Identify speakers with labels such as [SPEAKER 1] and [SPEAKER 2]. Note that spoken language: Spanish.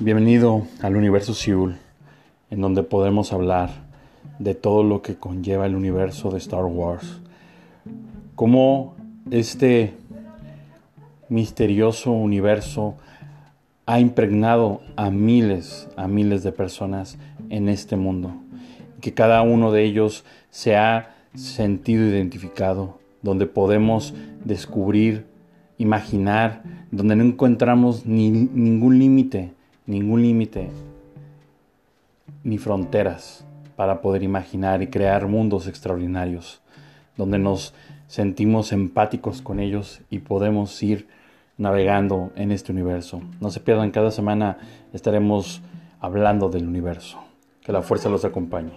[SPEAKER 1] Bienvenido al universo Seoul, en donde podemos hablar de todo lo que conlleva el universo de Star Wars. Cómo este misterioso universo ha impregnado a miles, a miles de personas en este mundo. Que cada uno de ellos se ha sentido identificado, donde podemos descubrir, imaginar, donde no encontramos ni, ningún límite ningún límite ni fronteras para poder imaginar y crear mundos extraordinarios, donde nos sentimos empáticos con ellos y podemos ir navegando en este universo. No se pierdan, cada semana estaremos hablando del universo. Que la fuerza los acompañe.